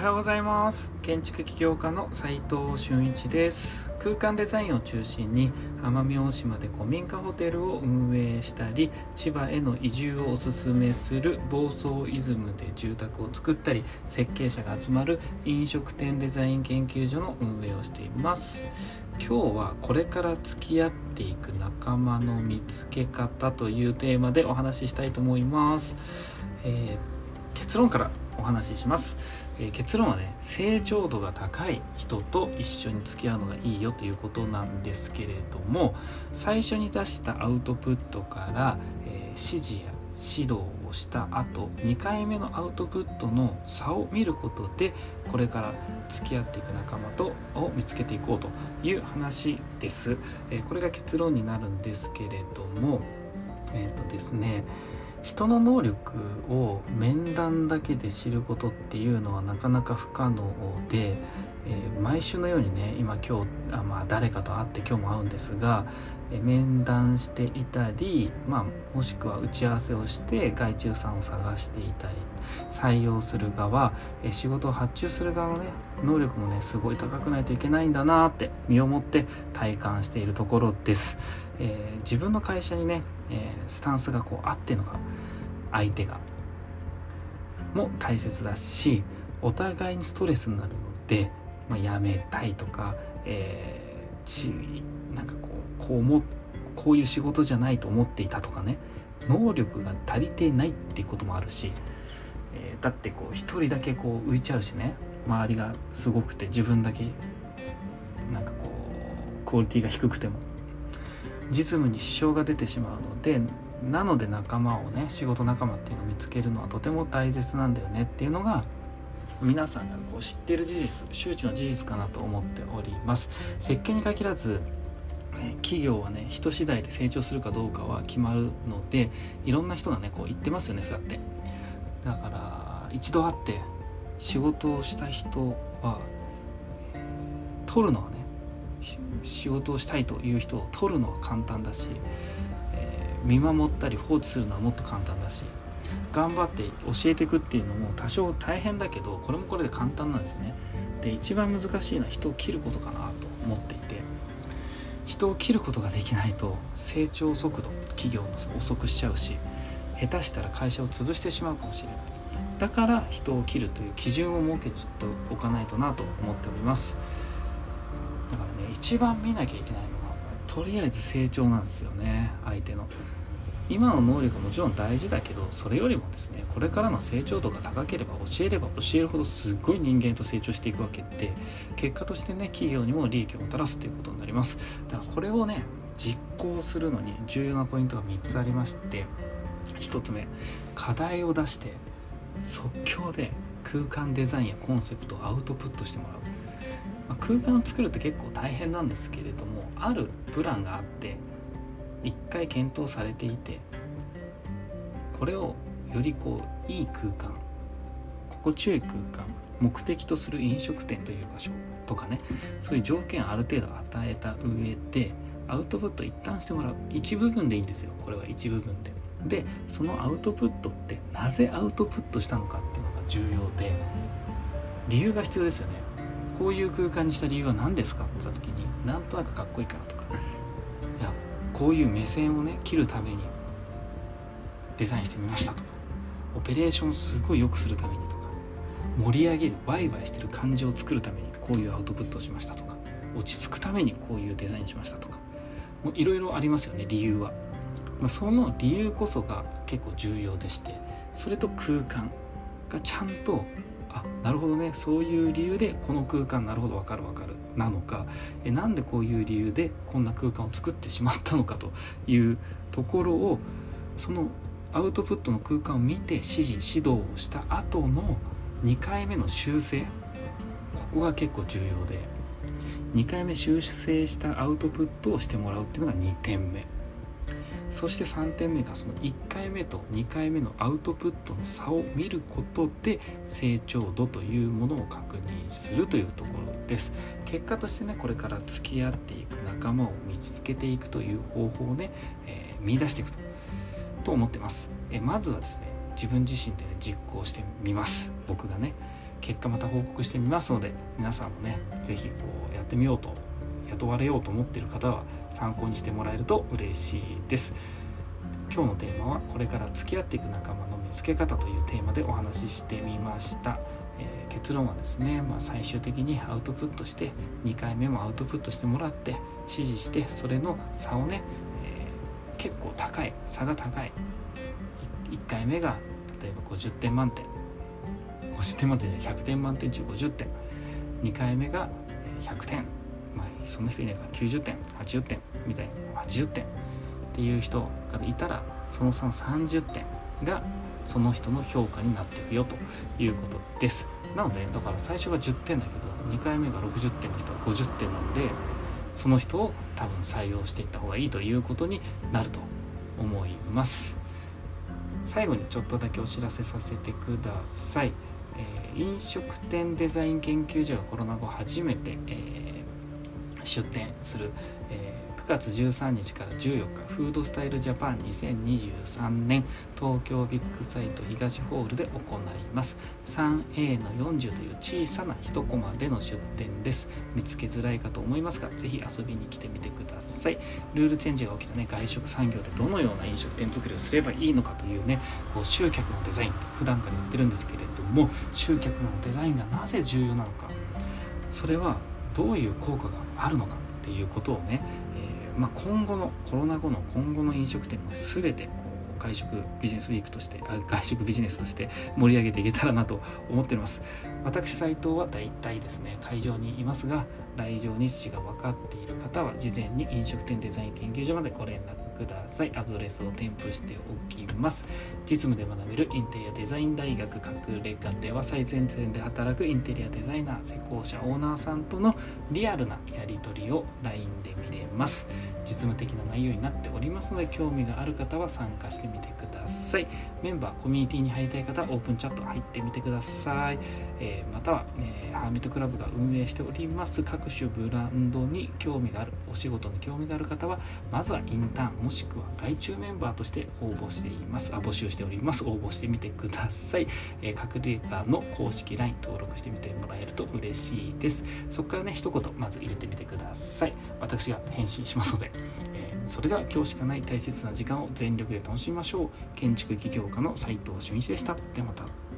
はようございます。建築起業家の斉藤俊一です。空間デザインを中心に奄美大島で古民家ホテルを運営したり千葉への移住をおすすめする房総イズムで住宅を作ったり設計者が集まる飲食店デザイン研究所の運営をしています。今日はこれから付き合っていく仲間の見つけ方というテーマでお話ししたいと思います、えー、結論からお話しします、えー、結論はね成長度が高い人と一緒に付き合うのがいいよということなんですけれども最初に出したアウトプットから、えー、指示や指導をした後2回目のアウトプットの差を見ることでこれから付き合っていく仲間とを見つけていこうという話です、えー、これが結論になるんですけれどもえっ、とですね人の能力を面談だけで知ることっていうのはなかなか不可能で、えー、毎週のようにね今今日あ、まあ、誰かと会って今日も会うんですが、面談していたり、まあ、もしくは打ち合わせをして外注さんを探していたり採用する側、仕事を発注する側のね能力もねすごい高くないといけないんだなって身をもって体感しているところです。え自分の会社にねえー、スタンスがこう合ってるのか相手がも大切だしお互いにストレスになるので、まあ、やめたいとか、えー、ちなんかこうこうもこういう仕事じゃないと思っていたとかね。能力が足りてないっていうこともあるし、えー、だってこう一人だけこう浮いちゃうしね。周りがすごくて自分だけなんかこうクオリティが低くても。実務に支障が出てしまうのでなので仲間をね仕事仲間っていうのを見つけるのはとても大切なんだよねっていうのが皆さんがこう知ってる事実周知の事実かなと思っております。設計に限らず企業はね人次第で成長するかどうかは決まるのでいろんな人がねこう言ってますよねそうやって。だから一度会って仕事をした人は取るのはね仕事をしたいという人を取るのは簡単だし、えー、見守ったり放置するのはもっと簡単だし頑張って教えていくっていうのも多少大変だけどこれもこれで簡単なんですね。で一番難しいのは人を切ることかなと思っていて。人を切ることができないと成長速度企業の遅くしちゃうし下手したら会社を潰してしまうかもしれない。だから人を切るという基準を設けちょっとおかないとなと思っております。だからね一番見なきゃいけないのはとりあえず成長なんですよね相手の。今の能力はもちろん大事だけどそれよりもですねこれからの成長度が高ければ教えれば教えるほどすっごい人間と成長していくわけで結果としてね企業にも利益をもたらすということになります。だからこれをね実行するのに重要なポイントが3つありまして1つ目課題を出して即興で空間デザインやコンセプトをアウトプットしてもらう。まあ、空間を作るって結構大変なんですけれどもあるプランがあって一回検討されていてこれをよりこういい空間心地よい空間目的とする飲食店という場所とかねそういう条件ある程度与えた上でアウトプット一旦してもらう一部分でいいんですよ。これは一部分で。でそのアウトプットってなぜアウトプットしたのかっていうのが重要で理由が必要ですよね。こういう空間にした理由は何ですかって言った時になんとなくかっこいいから。こういう目線をね切るためにデザインしてみましたとかオペレーションすごい良くするためにとか盛り上げるワイワイしてる感じを作るためにこういうアウトプットをしましたとか落ち着くためにこういうデザインしましたとかいろいろありますよね理由は、その理由こそが結構重要でしてそれと空間がちゃんとあなるほどね。そういう理由でこの空間なるほど分かる分かる。なのかえなんでこういう理由でこんな空間を作ってしまったのかというところをそのアウトプットの空間を見て指示指導をした後の2回目の修正ここが結構重要で2回目修正したアウトプットをしてもらうっていうのが2点目。そして3点目がその1回目と2回目のアウトプットの差を見ることで成長度というものを確認するというところです。結果としてねこれから付き合っていく仲間を見つけていくという方法をね、えー、見出していくとと思ってます、えー、まずはですね自分自身で、ね、実行してみます。僕がね結果また報告してみますので皆さんもね是非こうやってみようと雇われようと思っている方は参考にしてもらえると嬉しいです。今日のテーマはこれから付き合っていく仲間の見つけ方というテーマでお話ししてみました、えー、結論はですね、まあ、最終的にアウトプットして2回目もアウトプットしてもらって指示してそれの差をね、えー、結構高い差が高い。1回目が例えば50点満点。50点満点で100点満点中50点。2回目が100点。まあそんな人いないか。ら90点80点みたいな。80点。っていう人がいたらその差30点がその人の評価になっていくよということです。なのでだから最初が10点だけど2回目が60点の人は50点なのでその人を多分採用していった方がいいということになると思います。最後にちょっとだけお知らせさせてください、えー、飲食店デザイン研究所がコロナ後初めて、えー、出展する、えー9月13日から14日フードスタイルジャパン2023年東京ビッグサイト東ホールで行います。3A の40という小さな一コマでの出店です。見つけづらいかと思いますがぜひ遊びに来てみてください。ルールチェンジが起きたね外食産業でどのような飲食店作りをすればいいのかというねこう集客のデザイン普段から言ってるんですけれども集客のデザインがなぜ重要なのか。それはどういう効果があるのかっていうことをねえまあ、今後のコロナ後の今後の飲食店も全てこう外食ビジネスウィークとしてあ外食ビジネスとして盛り上げていけたらなと思っております。私斉藤は大体ですね会場にいますが来場日時が分かっている方は事前に飲食店デザイン研究所までご連絡ください。アドレスを添付しておきます。実務で学べるインテリアデザイン大学隠れ家では最前線で働くインテリアデザイナー施工者オーナーさんとのリアルなやり取りを LINE で見れます。実務的な内容になっておりますので興味がある方は参加してみてください。メンバーコミュニティに入りたい方オープンチャット入ってみてください、えー、または、えー、ハーミットクラブが運営しております。各種ブランドに興味があるお仕事に興味がある方はまずはインターンもしくは外注メンバーとして応募しています。あ募集しております。応募してみてください、えー、隠れ家の公式 LINE 登録してみてもらえると嬉しいです。そこからね一言まず入れてみてください。私が返信しますので、えー、それでは今日しかない大切な時間を全力で楽しみまましょう。建築起業家の斉藤俊一でした。ではまた。